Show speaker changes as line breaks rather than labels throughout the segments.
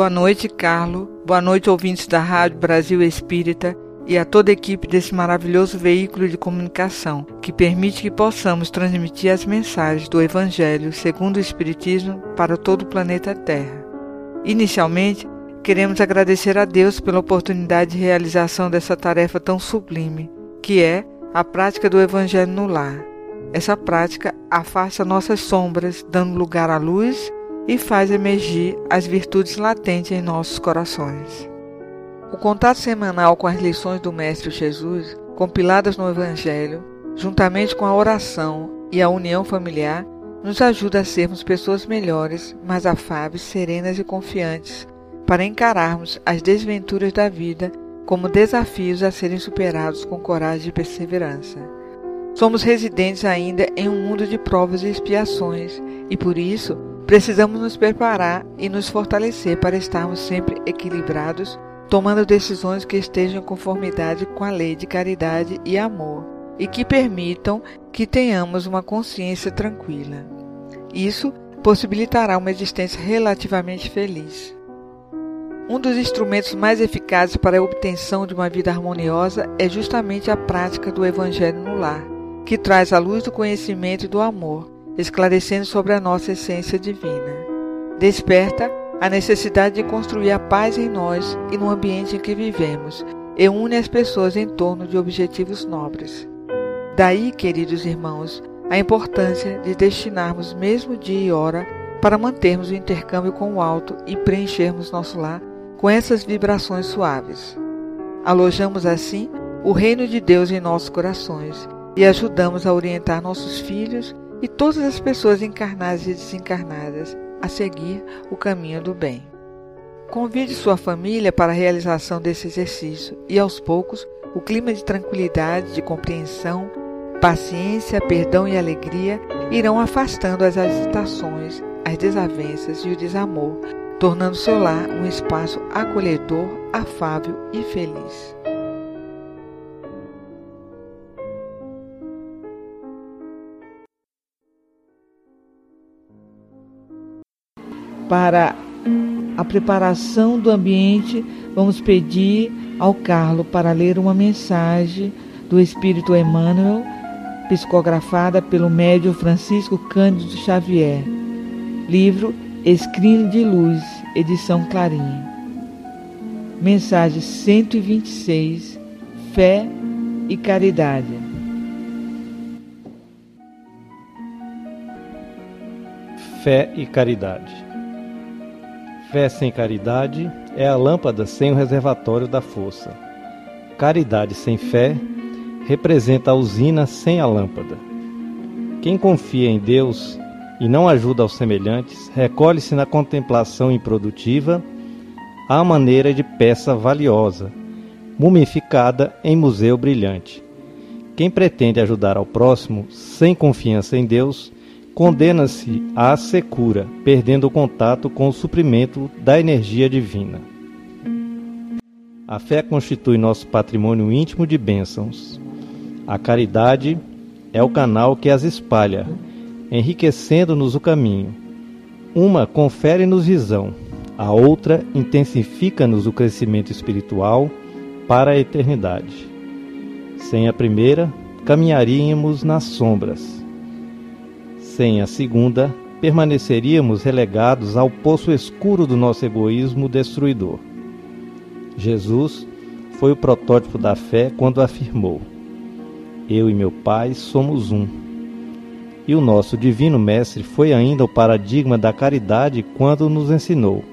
Boa noite, Carlo. Boa noite, ouvintes da Rádio Brasil Espírita e a toda a equipe desse maravilhoso veículo de comunicação que permite que possamos transmitir as mensagens do Evangelho segundo o Espiritismo para todo o planeta Terra. Inicialmente, queremos agradecer a Deus pela oportunidade de realização dessa tarefa tão sublime, que é a prática do Evangelho no lar. Essa prática afasta nossas sombras, dando lugar à luz e faz emergir as virtudes latentes em nossos corações. O contato semanal com as lições do Mestre Jesus, compiladas no Evangelho, juntamente com a oração e a união familiar, nos ajuda a sermos pessoas melhores, mais afáveis, serenas e confiantes, para encararmos as desventuras da vida como desafios a serem superados com coragem e perseverança. Somos residentes ainda em um mundo de provas e expiações, e por isso Precisamos nos preparar e nos fortalecer para estarmos sempre equilibrados, tomando decisões que estejam em conformidade com a lei de caridade e amor e que permitam que tenhamos uma consciência tranquila. Isso possibilitará uma existência relativamente feliz. Um dos instrumentos mais eficazes para a obtenção de uma vida harmoniosa é justamente a prática do Evangelho no lar, que traz a luz do conhecimento e do amor esclarecendo sobre a nossa essência divina. Desperta a necessidade de construir a paz em nós e no ambiente em que vivemos e une as pessoas em torno de objetivos nobres. Daí, queridos irmãos, a importância de destinarmos mesmo dia e hora para mantermos o intercâmbio com o alto e preenchermos nosso lar com essas vibrações suaves. Alojamos assim o reino de Deus em nossos corações e ajudamos a orientar nossos filhos e todas as pessoas encarnadas e desencarnadas a seguir o caminho do bem. Convide sua família para a realização desse exercício e, aos poucos, o clima de tranquilidade, de compreensão, paciência, perdão e alegria irão afastando as agitações, as desavenças e o desamor, tornando seu lar um espaço acolhedor, afável e feliz. Para a preparação do ambiente, vamos pedir ao Carlo para ler uma mensagem do Espírito Emmanuel, psicografada pelo médium Francisco Cândido Xavier. Livro Escrínio de Luz, edição Clarim. Mensagem 126: Fé e Caridade.
Fé e Caridade. Fé sem caridade é a lâmpada sem o reservatório da força. Caridade sem fé representa a usina sem a lâmpada. Quem confia em Deus e não ajuda aos semelhantes recolhe-se na contemplação improdutiva à maneira de peça valiosa, mumificada em museu brilhante. Quem pretende ajudar ao próximo sem confiança em Deus condena-se à secura, perdendo o contato com o suprimento da energia divina. A fé constitui nosso patrimônio íntimo de bênçãos. A caridade é o canal que as espalha, enriquecendo-nos o caminho. Uma confere-nos visão, a outra intensifica-nos o crescimento espiritual para a eternidade. Sem a primeira, caminharíamos nas sombras sem a segunda, permaneceríamos relegados ao poço escuro do nosso egoísmo destruidor. Jesus foi o protótipo da fé quando afirmou: Eu e meu Pai somos um. E o nosso Divino Mestre foi ainda o paradigma da caridade quando nos ensinou: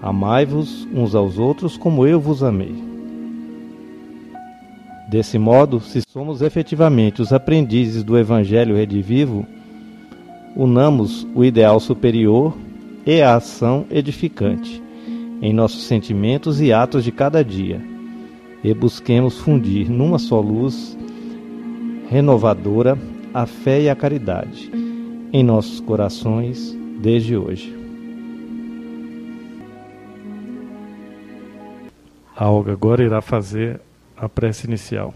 Amai-vos uns aos outros como eu vos amei. Desse modo, se somos efetivamente os aprendizes do Evangelho redivivo, unamos o ideal superior e a ação edificante em nossos sentimentos e atos de cada dia, e busquemos fundir numa só luz renovadora a fé e a caridade em nossos corações desde hoje. A Olga agora irá fazer a prece inicial.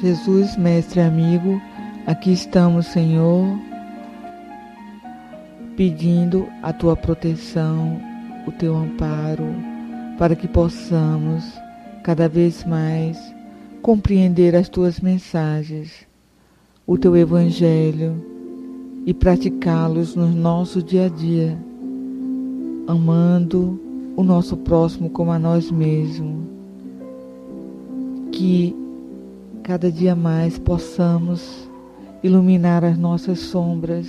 Jesus, mestre amigo, aqui estamos, Senhor, pedindo a tua proteção, o teu amparo, para que possamos cada vez mais compreender as tuas mensagens, o teu evangelho e praticá-los no nosso dia a dia, amando o nosso próximo como a nós mesmos. Que cada dia mais possamos iluminar as nossas sombras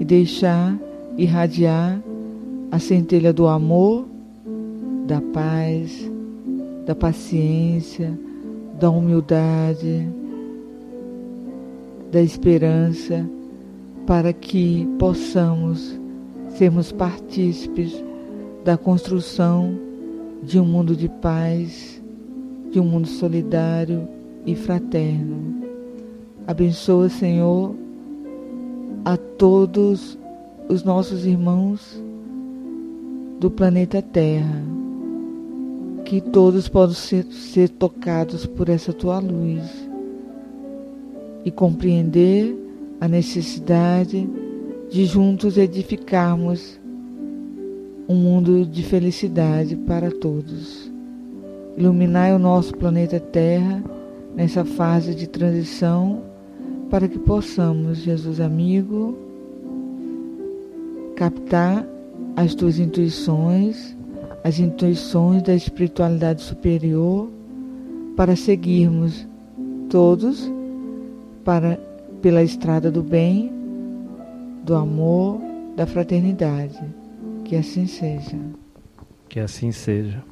e deixar irradiar a centelha do amor, da paz, da paciência, da humildade, da esperança, para que possamos sermos partícipes da construção de um mundo de paz, de um mundo solidário e fraterno. Abençoa, Senhor, a todos os nossos irmãos do planeta Terra, que todos possam ser, ser tocados por essa tua luz e compreender a necessidade de juntos edificarmos um mundo de felicidade para todos. Iluminai o nosso planeta Terra nessa fase de transição, para que possamos, Jesus amigo, captar as tuas intuições, as intuições da espiritualidade superior, para seguirmos todos para pela estrada do bem, do amor, da fraternidade. Que assim seja.
Que assim seja.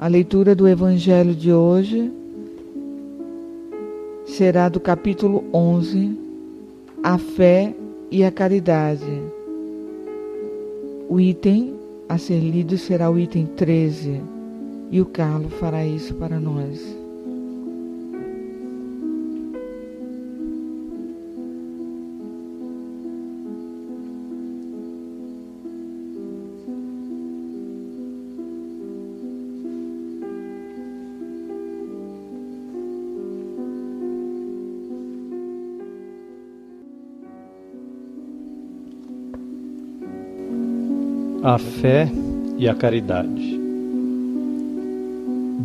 A leitura do Evangelho de hoje será do capítulo 11, A Fé e a Caridade. O item a ser lido será o item 13 e o Carlos fará isso para nós.
A fé e a caridade.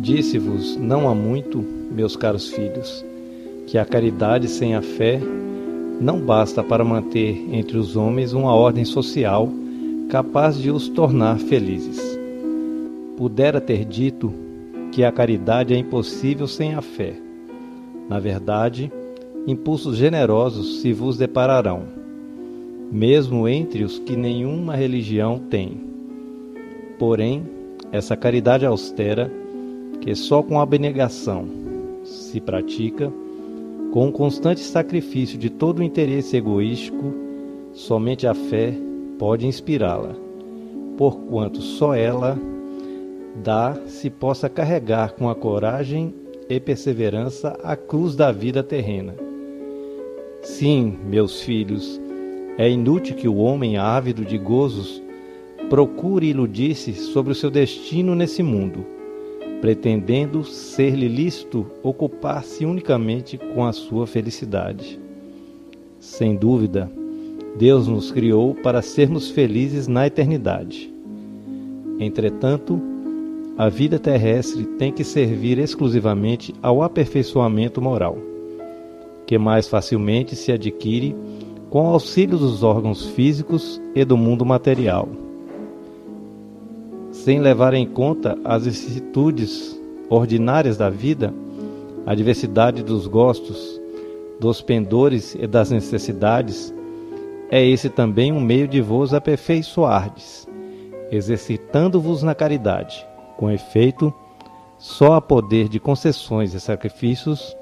Disse-vos não há muito, meus caros filhos, que a caridade sem a fé não basta para manter entre os homens uma ordem social capaz de os tornar felizes. Pudera ter dito que a caridade é impossível sem a fé. Na verdade, impulsos generosos se vos depararão mesmo entre os que nenhuma religião tem. Porém, essa caridade austera, que só com abnegação se pratica, com o constante sacrifício de todo o interesse egoístico, somente a fé pode inspirá-la, porquanto só ela dá se possa carregar com a coragem e perseverança a cruz da vida terrena. Sim, meus filhos, é inútil que o homem ávido de gozos procure iludir-se sobre o seu destino nesse mundo, pretendendo ser-lhe lícito ocupar-se unicamente com a sua felicidade. Sem dúvida, Deus nos criou para sermos felizes na eternidade. Entretanto, a vida terrestre tem que servir exclusivamente ao aperfeiçoamento moral, que mais facilmente se adquire com auxílio dos órgãos físicos e do mundo material, sem levar em conta as vicissitudes ordinárias da vida, a diversidade dos gostos, dos pendores e das necessidades, é esse também um meio de vos aperfeiçoardes, exercitando-vos na caridade. Com efeito, só a poder de concessões e sacrifícios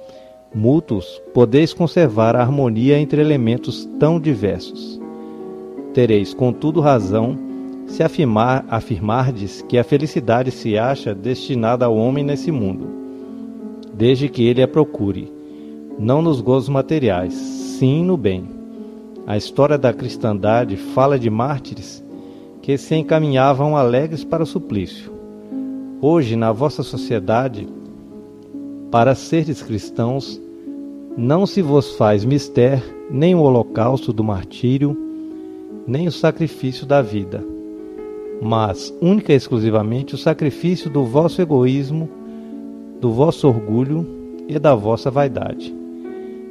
mútuos podeis conservar a harmonia entre elementos tão diversos. Tereis, contudo, razão se afirmar, afirmardes que a felicidade se acha destinada ao homem nesse mundo, desde que ele a procure, não nos gozos materiais, sim no bem. A história da cristandade fala de mártires que se encaminhavam alegres para o suplício. Hoje, na vossa sociedade, para seres cristãos, não se vos faz mister nem o holocausto do martírio, nem o sacrifício da vida, mas única e exclusivamente o sacrifício do vosso egoísmo, do vosso orgulho e da vossa vaidade.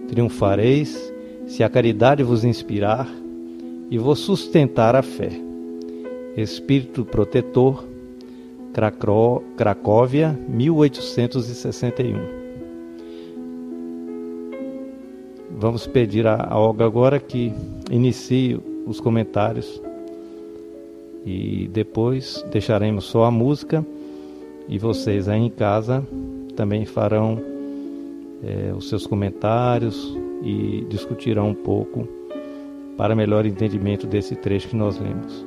Triunfareis se a caridade vos inspirar e vos sustentar a fé. Espírito Protetor, Cracóvia, 1861 Vamos pedir a Olga agora que inicie os comentários e depois deixaremos só a música e vocês aí em casa também farão é, os seus comentários e discutirão um pouco para melhor entendimento desse trecho que nós lemos.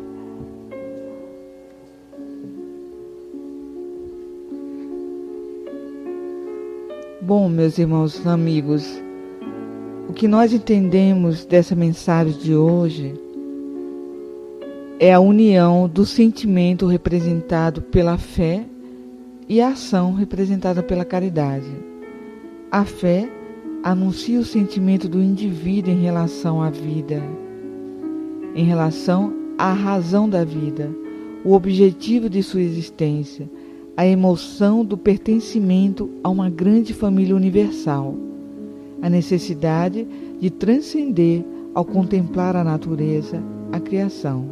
Bom, meus irmãos amigos, o que nós entendemos dessa mensagem de hoje é a união do sentimento representado pela fé e a ação representada pela caridade. A fé anuncia o sentimento do indivíduo em relação à vida, em relação à razão da vida, o objetivo de sua existência, a emoção do pertencimento a uma grande família universal a necessidade de transcender ao contemplar a natureza, a criação.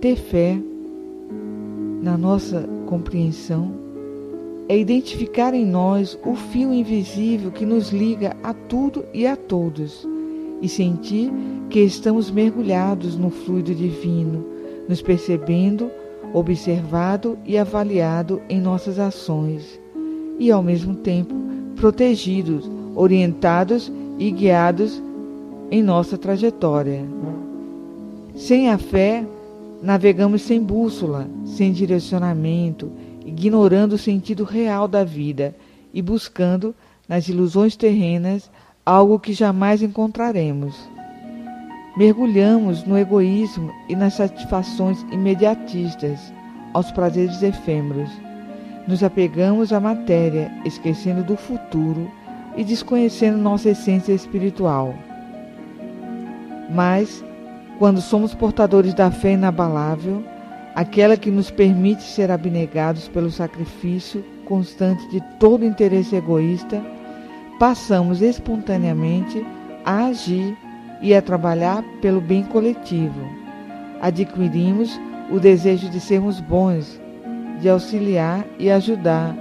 Ter fé, na nossa compreensão, é identificar em nós o fio invisível que nos liga a tudo e a todos e sentir que estamos mergulhados no fluido divino, nos percebendo, observado e avaliado em nossas ações e, ao mesmo tempo, protegidos orientados e guiados em nossa trajetória. Sem a fé, navegamos sem bússola, sem direcionamento, ignorando o sentido real da vida e buscando, nas ilusões terrenas, algo que jamais encontraremos. Mergulhamos no egoísmo e nas satisfações imediatistas, aos prazeres efêmeros. Nos apegamos à matéria, esquecendo do futuro e desconhecendo nossa essência espiritual. Mas, quando somos portadores da fé inabalável, aquela que nos permite ser abnegados pelo sacrifício constante de todo interesse egoísta, passamos espontaneamente a agir e a trabalhar pelo bem coletivo. Adquirimos o desejo de sermos bons, de auxiliar e ajudar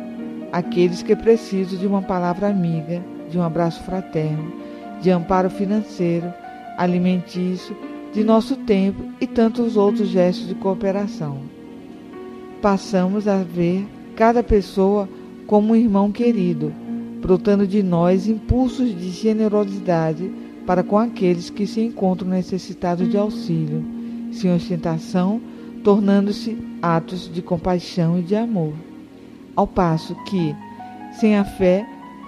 aqueles que precisam de uma palavra amiga, de um abraço fraterno, de amparo financeiro, alimentício, de nosso tempo e tantos outros gestos de cooperação. Passamos a ver cada pessoa como um irmão querido, brotando de nós impulsos de generosidade para com aqueles que se encontram necessitados de auxílio, sem ostentação, tornando-se atos de compaixão e de amor ao passo que, sem a fé,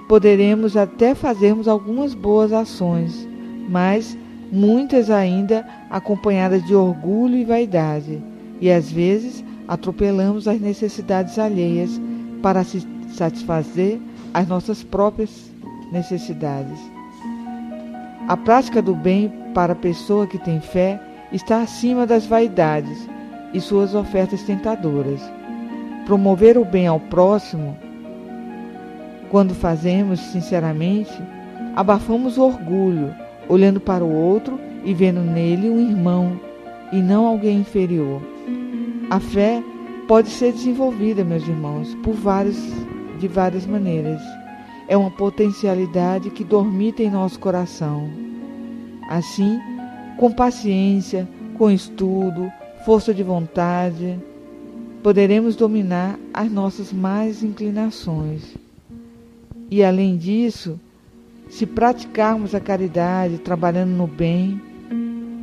poderemos até fazermos algumas boas ações, mas muitas ainda acompanhadas de orgulho e vaidade, e às vezes atropelamos as necessidades alheias para satisfazer as nossas próprias necessidades. A prática do bem para a pessoa que tem fé está acima das vaidades e suas ofertas tentadoras promover o bem ao próximo, quando fazemos sinceramente, abafamos o orgulho, olhando para o outro e vendo nele um irmão e não alguém inferior. A fé pode ser desenvolvida, meus irmãos, por vários, de várias maneiras. é uma potencialidade que dormita em nosso coração. Assim, com paciência, com estudo, força de vontade, poderemos dominar as nossas más inclinações. E além disso, se praticarmos a caridade, trabalhando no bem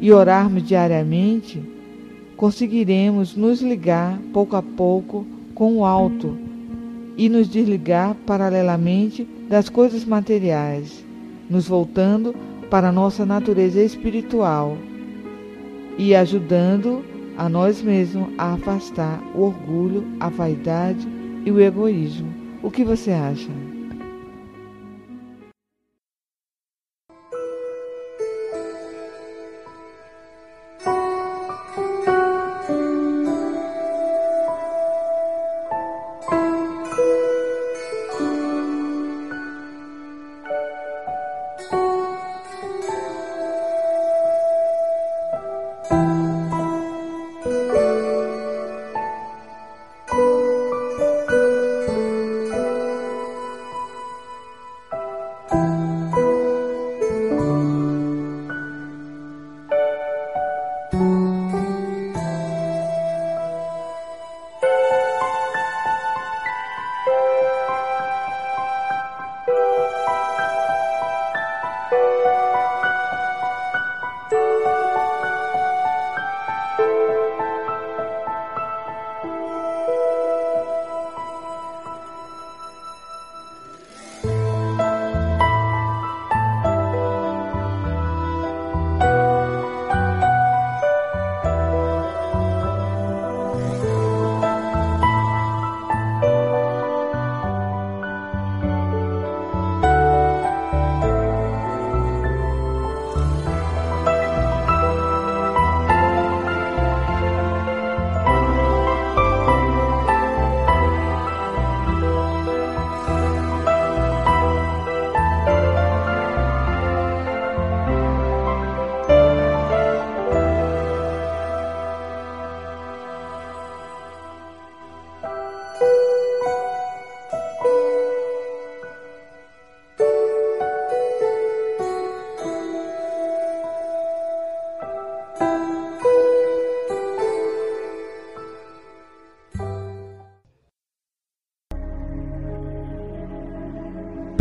e orarmos diariamente, conseguiremos nos ligar pouco a pouco com o alto e nos desligar paralelamente das coisas materiais, nos voltando para a nossa natureza espiritual e ajudando a nós mesmos a afastar o orgulho, a vaidade e o egoísmo. O que você acha?